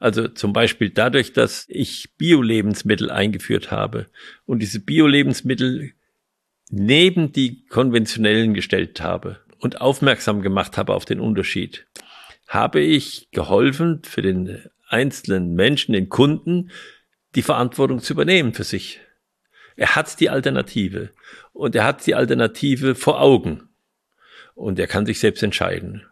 Also zum Beispiel dadurch, dass ich Bio-Lebensmittel eingeführt habe und diese Bio-Lebensmittel neben die konventionellen gestellt habe und aufmerksam gemacht habe auf den Unterschied, habe ich geholfen für den einzelnen Menschen, den Kunden, die Verantwortung zu übernehmen für sich. Er hat die Alternative und er hat die Alternative vor Augen und er kann sich selbst entscheiden.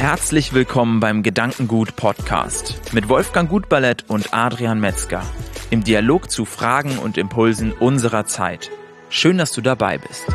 Herzlich willkommen beim Gedankengut Podcast mit Wolfgang Gutballett und Adrian Metzger im Dialog zu Fragen und Impulsen unserer Zeit. Schön, dass du dabei bist.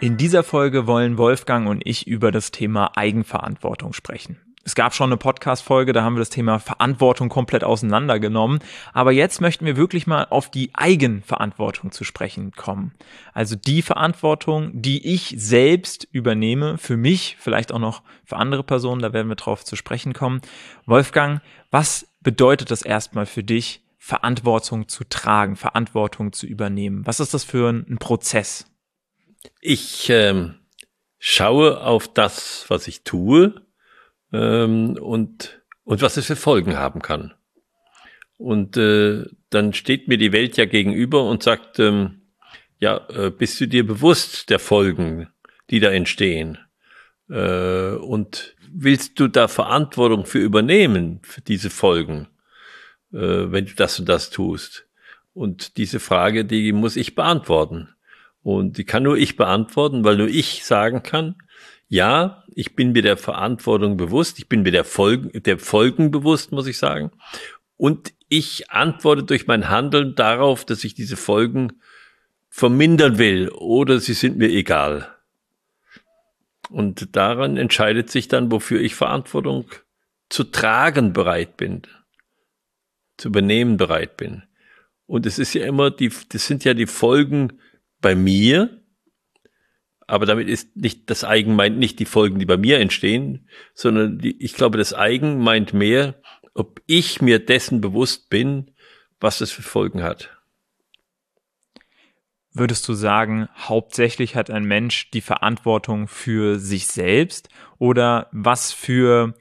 In dieser Folge wollen Wolfgang und ich über das Thema Eigenverantwortung sprechen. Es gab schon eine Podcast-Folge, da haben wir das Thema Verantwortung komplett auseinandergenommen. Aber jetzt möchten wir wirklich mal auf die Eigenverantwortung zu sprechen kommen. Also die Verantwortung, die ich selbst übernehme, für mich, vielleicht auch noch für andere Personen, da werden wir drauf zu sprechen kommen. Wolfgang, was bedeutet das erstmal für dich, Verantwortung zu tragen, Verantwortung zu übernehmen? Was ist das für ein, Prozess? Ich ähm, schaue auf das, was ich tue ähm, und, und was es für Folgen haben kann. Und äh, dann steht mir die Welt ja gegenüber und sagt, ähm, ja, äh, bist du dir bewusst der Folgen, die da entstehen? Äh, und willst du da Verantwortung für übernehmen, für diese Folgen, äh, wenn du das und das tust? Und diese Frage, die muss ich beantworten. Und die kann nur ich beantworten, weil nur ich sagen kann, ja, ich bin mir der Verantwortung bewusst, ich bin mir der Folgen, der Folgen bewusst, muss ich sagen. Und ich antworte durch mein Handeln darauf, dass ich diese Folgen vermindern will oder sie sind mir egal. Und daran entscheidet sich dann, wofür ich Verantwortung zu tragen bereit bin, zu übernehmen bereit bin. Und es ist ja immer die, das sind ja die Folgen bei mir, aber damit ist nicht das Eigen meint nicht die Folgen, die bei mir entstehen, sondern die, ich glaube, das Eigen meint mehr, ob ich mir dessen bewusst bin, was das für Folgen hat. Würdest du sagen, hauptsächlich hat ein Mensch die Verantwortung für sich selbst oder was für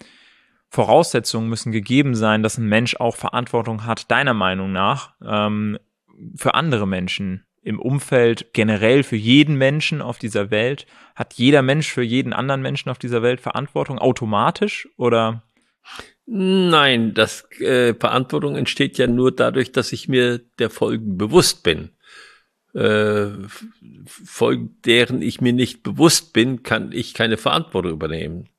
Voraussetzungen müssen gegeben sein, dass ein Mensch auch Verantwortung hat, deiner Meinung nach, ähm, für andere Menschen? Im Umfeld generell für jeden Menschen auf dieser Welt? Hat jeder Mensch für jeden anderen Menschen auf dieser Welt Verantwortung automatisch oder? Nein, das äh, Verantwortung entsteht ja nur dadurch, dass ich mir der Folgen bewusst bin. Äh, Folgen, deren ich mir nicht bewusst bin, kann ich keine Verantwortung übernehmen.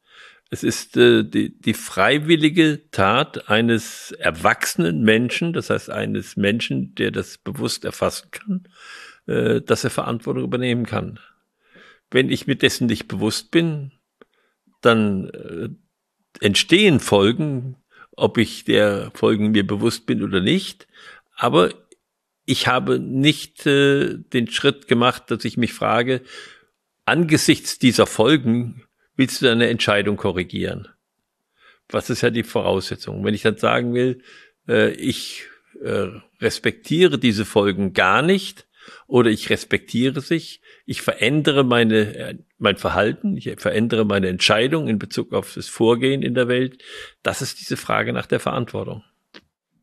Es ist äh, die, die freiwillige Tat eines erwachsenen Menschen, das heißt eines Menschen, der das bewusst erfassen kann, äh, dass er Verantwortung übernehmen kann. Wenn ich mir dessen nicht bewusst bin, dann äh, entstehen Folgen, ob ich der Folgen mir bewusst bin oder nicht. Aber ich habe nicht äh, den Schritt gemacht, dass ich mich frage, angesichts dieser Folgen willst du deine Entscheidung korrigieren? Was ist ja die Voraussetzung? Wenn ich dann sagen will, äh, ich äh, respektiere diese Folgen gar nicht oder ich respektiere sich, ich verändere meine, äh, mein Verhalten, ich verändere meine Entscheidung in Bezug auf das Vorgehen in der Welt, das ist diese Frage nach der Verantwortung.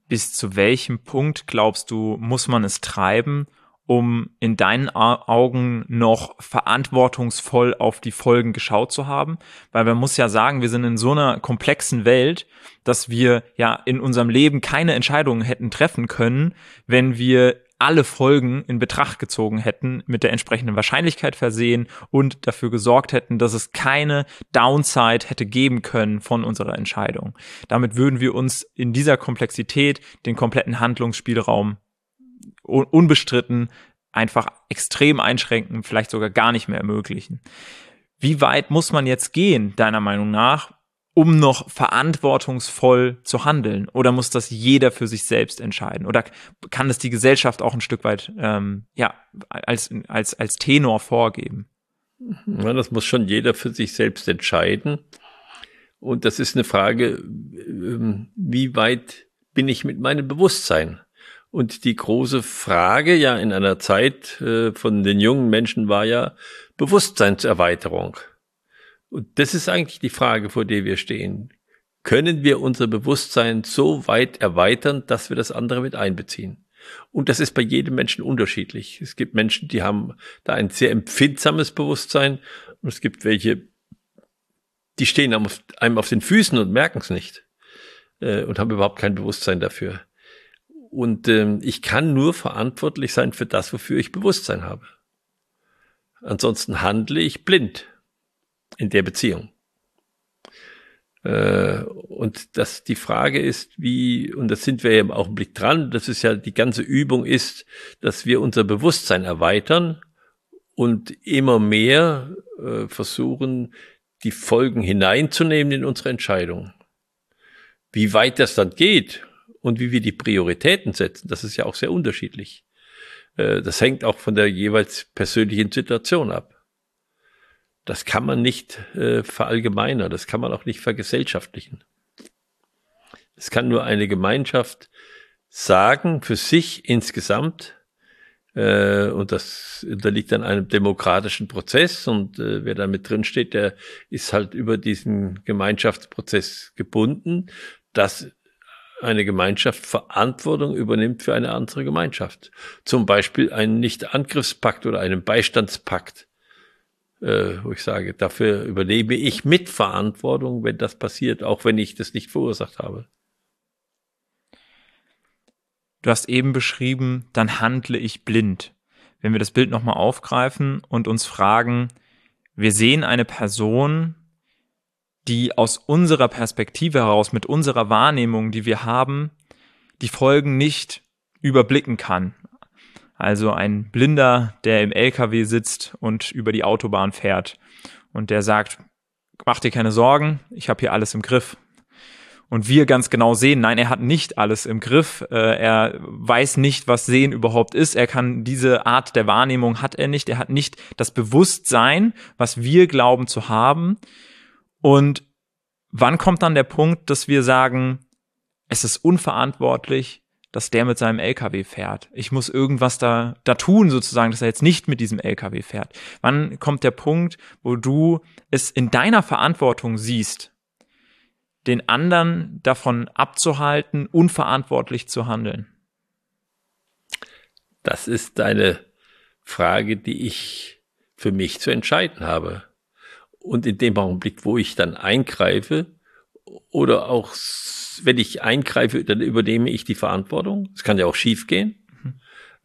Bis zu welchem Punkt glaubst du, muss man es treiben, um in deinen Augen noch verantwortungsvoll auf die Folgen geschaut zu haben? Weil man muss ja sagen, wir sind in so einer komplexen Welt, dass wir ja in unserem Leben keine Entscheidungen hätten treffen können, wenn wir alle Folgen in Betracht gezogen hätten, mit der entsprechenden Wahrscheinlichkeit versehen und dafür gesorgt hätten, dass es keine Downside hätte geben können von unserer Entscheidung. Damit würden wir uns in dieser Komplexität den kompletten Handlungsspielraum unbestritten einfach extrem einschränken, vielleicht sogar gar nicht mehr ermöglichen. Wie weit muss man jetzt gehen, deiner Meinung nach, um noch verantwortungsvoll zu handeln? Oder muss das jeder für sich selbst entscheiden? Oder kann das die Gesellschaft auch ein Stück weit ähm, ja, als, als, als Tenor vorgeben? Ja, das muss schon jeder für sich selbst entscheiden. Und das ist eine Frage, ähm, wie weit bin ich mit meinem Bewusstsein? Und die große Frage ja in einer Zeit äh, von den jungen Menschen war ja Bewusstseinserweiterung. Und das ist eigentlich die Frage, vor der wir stehen. Können wir unser Bewusstsein so weit erweitern, dass wir das andere mit einbeziehen? Und das ist bei jedem Menschen unterschiedlich. Es gibt Menschen, die haben da ein sehr empfindsames Bewusstsein und es gibt welche, die stehen einem auf den Füßen und merken es nicht äh, und haben überhaupt kein Bewusstsein dafür. Und ähm, ich kann nur verantwortlich sein für das, wofür ich Bewusstsein habe. Ansonsten handle ich blind in der Beziehung. Äh, und das, die Frage ist, wie, und das sind wir ja im Augenblick dran, das ist ja die ganze Übung ist, dass wir unser Bewusstsein erweitern und immer mehr äh, versuchen, die Folgen hineinzunehmen in unsere Entscheidung. Wie weit das dann geht und wie wir die Prioritäten setzen, das ist ja auch sehr unterschiedlich. Äh, das hängt auch von der jeweils persönlichen Situation ab. Das kann man nicht äh, verallgemeinern, das kann man auch nicht vergesellschaftlichen. Es kann nur eine Gemeinschaft sagen, für sich insgesamt, äh, und das unterliegt dann einem demokratischen Prozess und äh, wer da mit drin steht, der ist halt über diesen Gemeinschaftsprozess gebunden, dass eine Gemeinschaft Verantwortung übernimmt für eine andere Gemeinschaft. Zum Beispiel einen Nicht-Angriffspakt oder einen Beistandspakt äh, wo ich sage, dafür übernehme ich Mitverantwortung, wenn das passiert, auch wenn ich das nicht verursacht habe. Du hast eben beschrieben, dann handle ich blind. Wenn wir das Bild nochmal aufgreifen und uns fragen, wir sehen eine Person, die aus unserer Perspektive heraus, mit unserer Wahrnehmung, die wir haben, die Folgen nicht überblicken kann. Also ein Blinder, der im LKW sitzt und über die Autobahn fährt und der sagt, mach dir keine Sorgen, ich habe hier alles im Griff. Und wir ganz genau sehen, nein, er hat nicht alles im Griff. Äh, er weiß nicht, was Sehen überhaupt ist. Er kann diese Art der Wahrnehmung hat er nicht. Er hat nicht das Bewusstsein, was wir glauben zu haben. Und wann kommt dann der Punkt, dass wir sagen, es ist unverantwortlich, dass der mit seinem LKW fährt. Ich muss irgendwas da, da tun, sozusagen, dass er jetzt nicht mit diesem LKW fährt. Wann kommt der Punkt, wo du es in deiner Verantwortung siehst, den anderen davon abzuhalten, unverantwortlich zu handeln? Das ist eine Frage, die ich für mich zu entscheiden habe. Und in dem Augenblick, wo ich dann eingreife oder auch wenn ich eingreife, dann übernehme ich die Verantwortung. Es kann ja auch schief gehen. Mhm.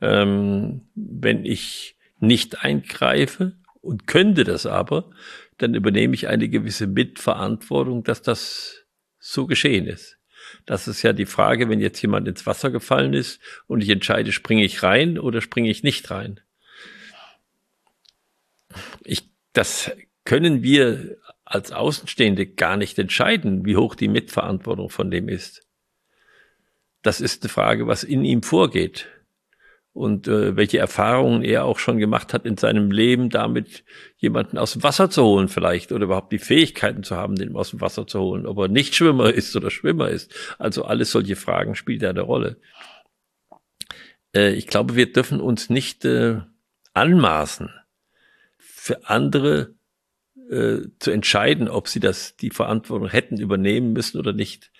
Ähm, wenn ich nicht eingreife und könnte das aber, dann übernehme ich eine gewisse Mitverantwortung, dass das so geschehen ist. Das ist ja die Frage, wenn jetzt jemand ins Wasser gefallen ist und ich entscheide, springe ich rein oder springe ich nicht rein. Ich, das können wir als Außenstehende gar nicht entscheiden, wie hoch die Mitverantwortung von dem ist. Das ist eine Frage, was in ihm vorgeht und äh, welche Erfahrungen er auch schon gemacht hat in seinem Leben, damit jemanden aus dem Wasser zu holen vielleicht oder überhaupt die Fähigkeiten zu haben, den aus dem Wasser zu holen, ob er nicht Schwimmer ist oder Schwimmer ist. Also alles solche Fragen spielt eine Rolle. Äh, ich glaube, wir dürfen uns nicht äh, anmaßen, für andere äh, zu entscheiden, ob sie das, die Verantwortung hätten übernehmen müssen oder nicht.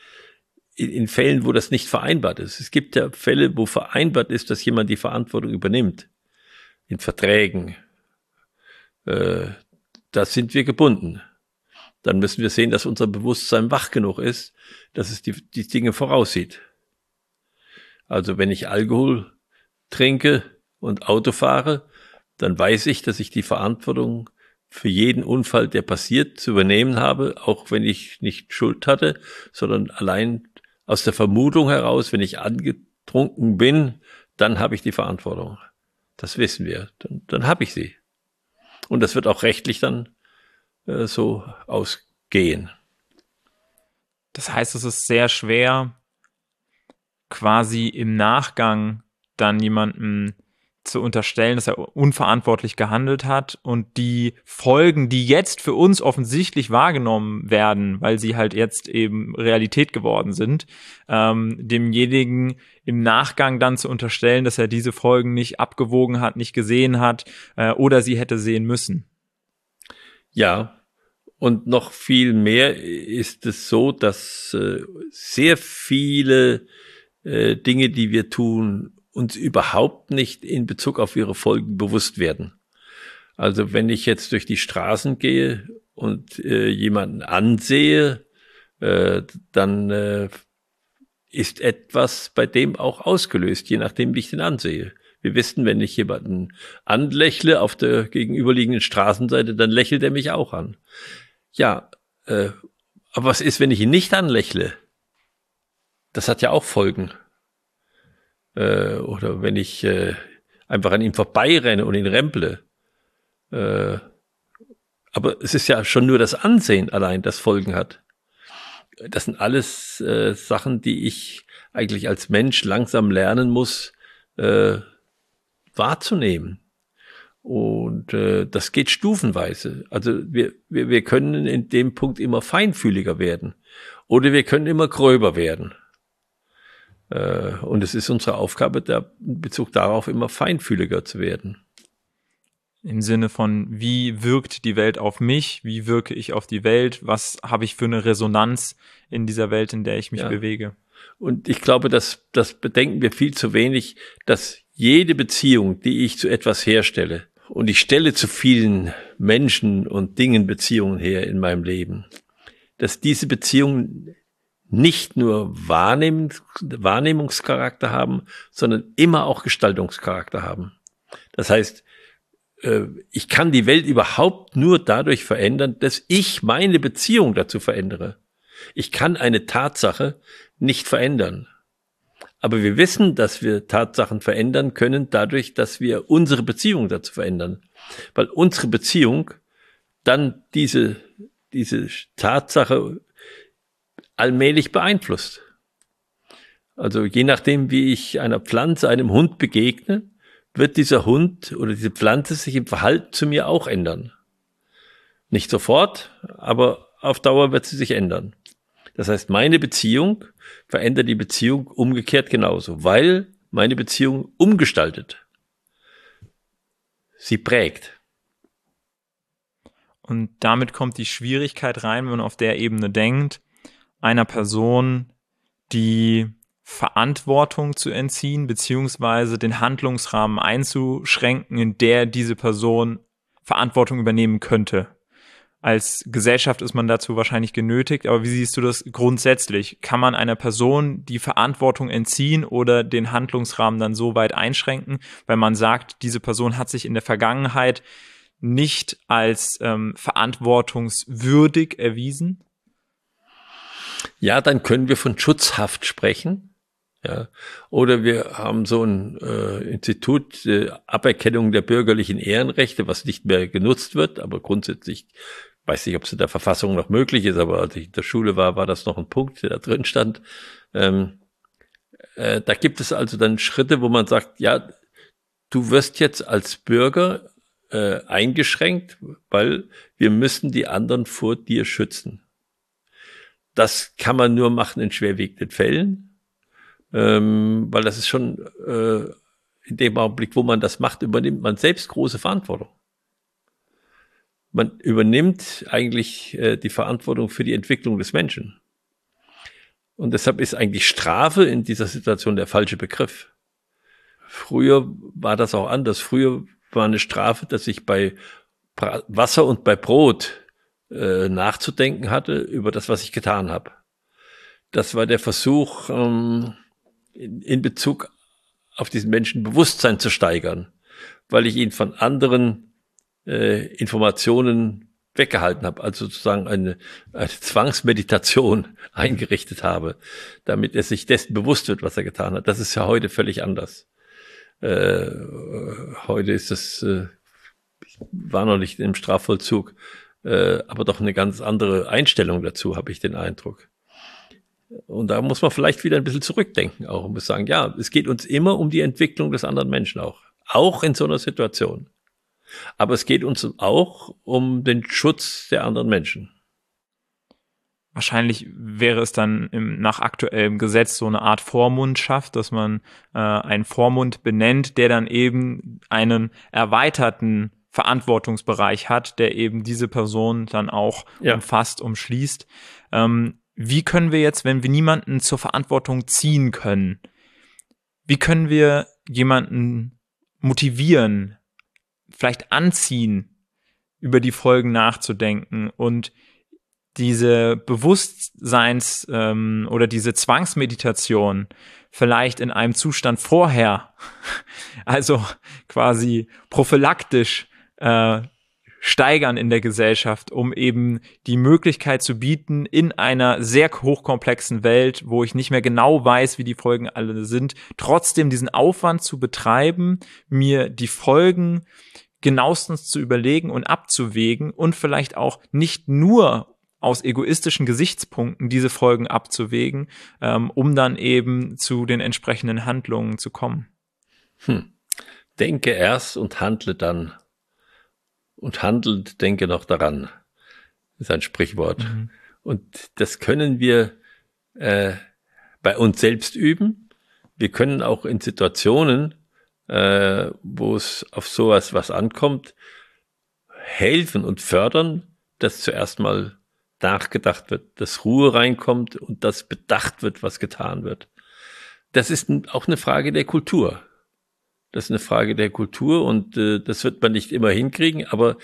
In, in Fällen, wo das nicht vereinbart ist. Es gibt ja Fälle, wo vereinbart ist, dass jemand die Verantwortung übernimmt. In Verträgen. Äh, da sind wir gebunden. Dann müssen wir sehen, dass unser Bewusstsein wach genug ist, dass es die, die Dinge voraussieht. Also wenn ich Alkohol trinke und Auto fahre, dann weiß ich, dass ich die Verantwortung für jeden Unfall, der passiert, zu übernehmen habe, auch wenn ich nicht Schuld hatte, sondern allein aus der Vermutung heraus, wenn ich angetrunken bin, dann habe ich die Verantwortung. Das wissen wir. Dann, dann habe ich sie. Und das wird auch rechtlich dann äh, so ausgehen. Das heißt, es ist sehr schwer, quasi im Nachgang dann jemanden zu unterstellen, dass er unverantwortlich gehandelt hat und die Folgen, die jetzt für uns offensichtlich wahrgenommen werden, weil sie halt jetzt eben Realität geworden sind, ähm, demjenigen im Nachgang dann zu unterstellen, dass er diese Folgen nicht abgewogen hat, nicht gesehen hat äh, oder sie hätte sehen müssen. Ja, Und noch viel mehr ist es so, dass äh, sehr viele äh, Dinge, die wir tun, uns überhaupt nicht in Bezug auf ihre Folgen bewusst werden. Also wenn ich jetzt durch die Straßen gehe und äh, jemanden ansehe, äh, dann äh, ist etwas bei dem auch ausgelöst, je nachdem, wie ich den ansehe. Wir wissen, wenn ich jemanden anlächle auf der gegenüberliegenden Straßenseite, dann lächelt er mich auch an. Ja, äh, aber was ist, wenn ich ihn nicht anlächle? Das hat ja auch Folgen. Äh, oder wenn ich äh, einfach an ihm vorbeirenne und ihn remple. Äh, aber es ist ja schon nur das Ansehen allein, das Folgen hat. Das sind alles äh, Sachen, die ich eigentlich als Mensch langsam lernen muss äh, wahrzunehmen. Und äh, das geht stufenweise. Also wir, wir, wir können in dem Punkt immer feinfühliger werden. Oder wir können immer gröber werden. Äh, und es ist unsere Aufgabe, da in Bezug darauf immer feinfühliger zu werden. Im Sinne von, wie wirkt die Welt auf mich? Wie wirke ich auf die Welt? Was habe ich für eine Resonanz in dieser Welt, in der ich mich ja. bewege? Und ich glaube, dass das bedenken wir viel zu wenig, dass jede Beziehung, die ich zu etwas herstelle, und ich stelle zu vielen Menschen und Dingen Beziehungen her in meinem Leben, dass diese Beziehungen nicht nur Wahrnehmungs Wahrnehmungscharakter haben, sondern immer auch Gestaltungscharakter haben. Das heißt, äh, ich kann die Welt überhaupt nur dadurch verändern, dass ich meine Beziehung dazu verändere. Ich kann eine Tatsache nicht verändern. Aber wir wissen, dass wir Tatsachen verändern können dadurch, dass wir unsere Beziehung dazu verändern. Weil unsere Beziehung dann diese, diese Tatsache allmählich beeinflusst. Also je nachdem, wie ich einer Pflanze, einem Hund begegne, wird dieser Hund oder diese Pflanze sich im Verhalten zu mir auch ändern. Nicht sofort, aber auf Dauer wird sie sich ändern. Das heißt, meine Beziehung verändert die Beziehung umgekehrt genauso, weil meine Beziehung umgestaltet. Sie prägt. Und damit kommt die Schwierigkeit rein, wenn man auf der Ebene denkt, einer Person die Verantwortung zu entziehen, beziehungsweise den Handlungsrahmen einzuschränken, in der diese Person Verantwortung übernehmen könnte. Als Gesellschaft ist man dazu wahrscheinlich genötigt, aber wie siehst du das grundsätzlich? Kann man einer Person die Verantwortung entziehen oder den Handlungsrahmen dann so weit einschränken, weil man sagt, diese Person hat sich in der Vergangenheit nicht als ähm, verantwortungswürdig erwiesen? Ja, dann können wir von Schutzhaft sprechen. Ja. Oder wir haben so ein äh, Institut äh, Aberkennung der bürgerlichen Ehrenrechte, was nicht mehr genutzt wird, aber grundsätzlich weiß nicht, ob es in der Verfassung noch möglich ist, aber als ich in der Schule war, war das noch ein Punkt, der da drin stand. Ähm, äh, da gibt es also dann Schritte, wo man sagt, ja, du wirst jetzt als Bürger äh, eingeschränkt, weil wir müssen die anderen vor dir schützen. Das kann man nur machen in schwerwiegenden Fällen, ähm, weil das ist schon äh, in dem Augenblick, wo man das macht, übernimmt man selbst große Verantwortung. Man übernimmt eigentlich äh, die Verantwortung für die Entwicklung des Menschen. Und deshalb ist eigentlich Strafe in dieser Situation der falsche Begriff. Früher war das auch anders. Früher war eine Strafe, dass ich bei Wasser und bei Brot äh, nachzudenken hatte über das, was ich getan habe. Das war der Versuch, ähm, in, in Bezug auf diesen Menschen Bewusstsein zu steigern, weil ich ihn von anderen äh, Informationen weggehalten habe, also sozusagen eine, eine Zwangsmeditation eingerichtet habe, damit er sich dessen bewusst wird, was er getan hat. Das ist ja heute völlig anders. Äh, heute ist es, äh, ich war noch nicht im Strafvollzug, äh, aber doch eine ganz andere Einstellung dazu, habe ich den Eindruck. Und da muss man vielleicht wieder ein bisschen zurückdenken auch und muss sagen, ja, es geht uns immer um die Entwicklung des anderen Menschen auch. Auch in so einer Situation. Aber es geht uns auch um den Schutz der anderen Menschen. Wahrscheinlich wäre es dann im, nach aktuellem Gesetz so eine Art Vormund schafft, dass man äh, einen Vormund benennt, der dann eben einen erweiterten Verantwortungsbereich hat, der eben diese Person dann auch ja. umfasst, umschließt. Ähm, wie können wir jetzt, wenn wir niemanden zur Verantwortung ziehen können, wie können wir jemanden motivieren, vielleicht anziehen, über die Folgen nachzudenken und diese Bewusstseins- ähm, oder diese Zwangsmeditation vielleicht in einem Zustand vorher, also quasi prophylaktisch äh, steigern in der Gesellschaft, um eben die Möglichkeit zu bieten, in einer sehr hochkomplexen Welt, wo ich nicht mehr genau weiß, wie die Folgen alle sind, trotzdem diesen Aufwand zu betreiben, mir die Folgen genauestens zu überlegen und abzuwägen und vielleicht auch nicht nur aus egoistischen Gesichtspunkten diese Folgen abzuwägen, ähm, um dann eben zu den entsprechenden Handlungen zu kommen. Hm. Denke erst und handle dann. Und handelt, denke noch daran. Ist ein Sprichwort. Mhm. Und das können wir äh, bei uns selbst üben. Wir können auch in Situationen, äh, wo es auf sowas was ankommt, helfen und fördern, dass zuerst mal nachgedacht wird, dass Ruhe reinkommt und dass bedacht wird, was getan wird. Das ist auch eine Frage der Kultur. Das ist eine Frage der Kultur und äh, das wird man nicht immer hinkriegen, aber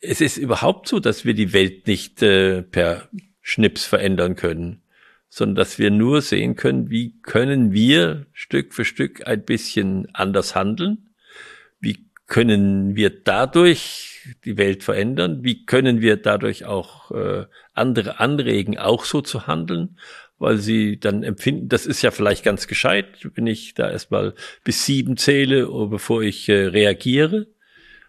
es ist überhaupt so, dass wir die Welt nicht äh, per Schnips verändern können, sondern dass wir nur sehen können, wie können wir Stück für Stück ein bisschen anders handeln, wie können wir dadurch die Welt verändern? Wie können wir dadurch auch äh, andere anregen, auch so zu handeln? Weil sie dann empfinden, das ist ja vielleicht ganz gescheit, wenn ich da erstmal bis sieben zähle, oh, bevor ich äh, reagiere.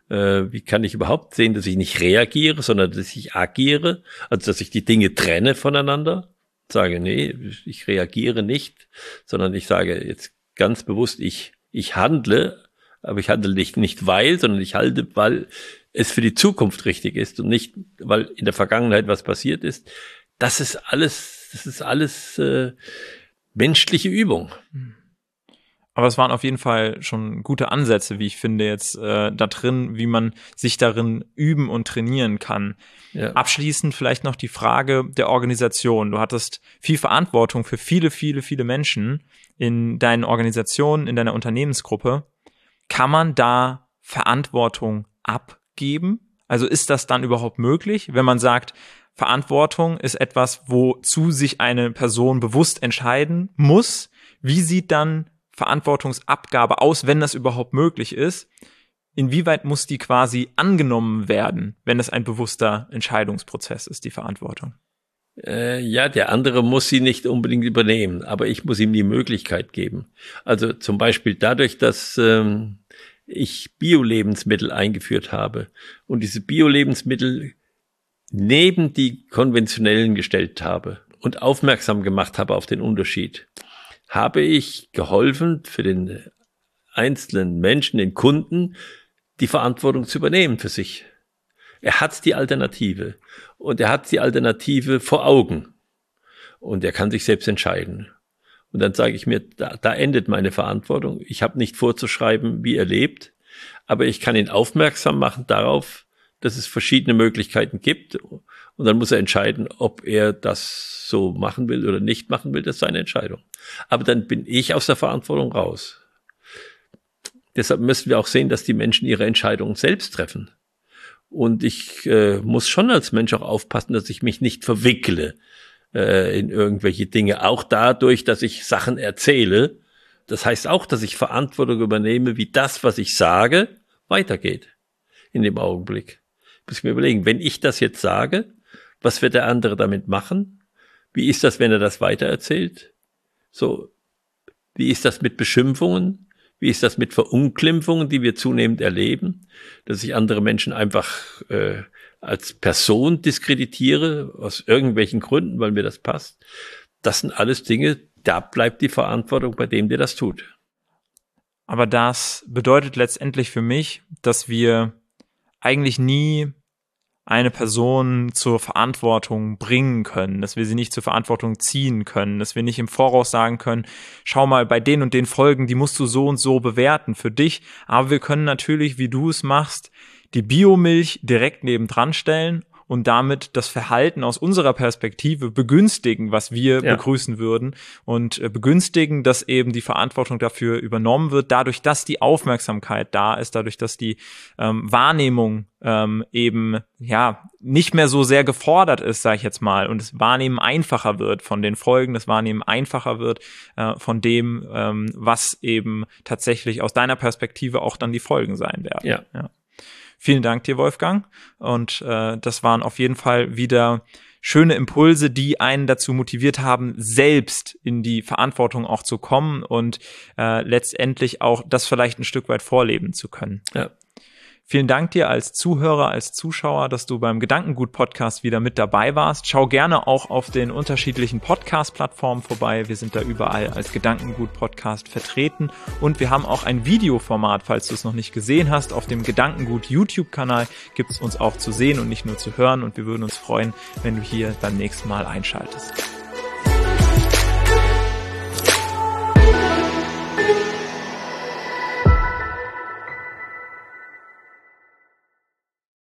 Äh, wie kann ich überhaupt sehen, dass ich nicht reagiere, sondern dass ich agiere? Also, dass ich die Dinge trenne voneinander? Sage, nee, ich reagiere nicht, sondern ich sage jetzt ganz bewusst, ich, ich handle, aber ich handle nicht, nicht weil, sondern ich halte, weil es für die Zukunft richtig ist und nicht, weil in der Vergangenheit was passiert ist. Das ist alles, das ist alles äh, menschliche Übung. Aber es waren auf jeden Fall schon gute Ansätze, wie ich finde, jetzt äh, da drin, wie man sich darin üben und trainieren kann. Ja. Abschließend vielleicht noch die Frage der Organisation. Du hattest viel Verantwortung für viele, viele, viele Menschen in deinen Organisationen, in deiner Unternehmensgruppe. Kann man da Verantwortung ab geben? Also ist das dann überhaupt möglich, wenn man sagt, Verantwortung ist etwas, wozu sich eine Person bewusst entscheiden muss? Wie sieht dann Verantwortungsabgabe aus, wenn das überhaupt möglich ist? Inwieweit muss die quasi angenommen werden, wenn es ein bewusster Entscheidungsprozess ist, die Verantwortung? Äh, ja, der andere muss sie nicht unbedingt übernehmen, aber ich muss ihm die Möglichkeit geben. Also zum Beispiel dadurch, dass ähm, ich Bio-Lebensmittel eingeführt habe und diese Bio-Lebensmittel neben die konventionellen gestellt habe und aufmerksam gemacht habe auf den Unterschied, habe ich geholfen für den einzelnen Menschen, den Kunden, die Verantwortung zu übernehmen für sich. Er hat die Alternative und er hat die Alternative vor Augen und er kann sich selbst entscheiden. Und dann sage ich mir, da, da endet meine Verantwortung. Ich habe nicht vorzuschreiben, wie er lebt, aber ich kann ihn aufmerksam machen darauf, dass es verschiedene Möglichkeiten gibt. Und dann muss er entscheiden, ob er das so machen will oder nicht machen will. Das ist seine Entscheidung. Aber dann bin ich aus der Verantwortung raus. Deshalb müssen wir auch sehen, dass die Menschen ihre Entscheidungen selbst treffen. Und ich äh, muss schon als Mensch auch aufpassen, dass ich mich nicht verwickle äh, in irgendwelche Dinge. Auch dadurch, dass ich Sachen erzähle. Das heißt auch, dass ich Verantwortung übernehme, wie das, was ich sage, weitergeht. In dem Augenblick. Ich muss mir überlegen, wenn ich das jetzt sage, was wird der andere damit machen? Wie ist das, wenn er das weitererzählt? So, wie ist das mit Beschimpfungen? Wie ist das mit Verunglimpfungen, die wir zunehmend erleben? Dass ich andere Menschen einfach äh, als Person diskreditiere, aus irgendwelchen Gründen, weil mir das passt. Das sind alles Dinge, da bleibt die Verantwortung bei dem, der das tut. Aber das bedeutet letztendlich für mich, dass wir eigentlich nie eine Person zur Verantwortung bringen können, dass wir sie nicht zur Verantwortung ziehen können, dass wir nicht im Voraus sagen können, schau mal, bei den und den Folgen, die musst du so und so bewerten für dich. Aber wir können natürlich, wie du es machst, die Biomilch direkt nebendran stellen und damit das Verhalten aus unserer Perspektive begünstigen, was wir ja. begrüßen würden und äh, begünstigen, dass eben die Verantwortung dafür übernommen wird, dadurch, dass die Aufmerksamkeit da ist, dadurch, dass die ähm, Wahrnehmung ähm, eben ja nicht mehr so sehr gefordert ist, sage ich jetzt mal, und das Wahrnehmen einfacher wird von den Folgen, das Wahrnehmen einfacher wird äh, von dem, ähm, was eben tatsächlich aus deiner Perspektive auch dann die Folgen sein werden. Ja. ja. Vielen Dank dir, Wolfgang. Und äh, das waren auf jeden Fall wieder schöne Impulse, die einen dazu motiviert haben, selbst in die Verantwortung auch zu kommen und äh, letztendlich auch das vielleicht ein Stück weit vorleben zu können. Ja. Vielen Dank dir als Zuhörer, als Zuschauer, dass du beim Gedankengut Podcast wieder mit dabei warst. Schau gerne auch auf den unterschiedlichen Podcast-Plattformen vorbei. Wir sind da überall als Gedankengut Podcast vertreten und wir haben auch ein Videoformat, falls du es noch nicht gesehen hast. Auf dem Gedankengut YouTube-Kanal gibt es uns auch zu sehen und nicht nur zu hören und wir würden uns freuen, wenn du hier beim nächsten Mal einschaltest.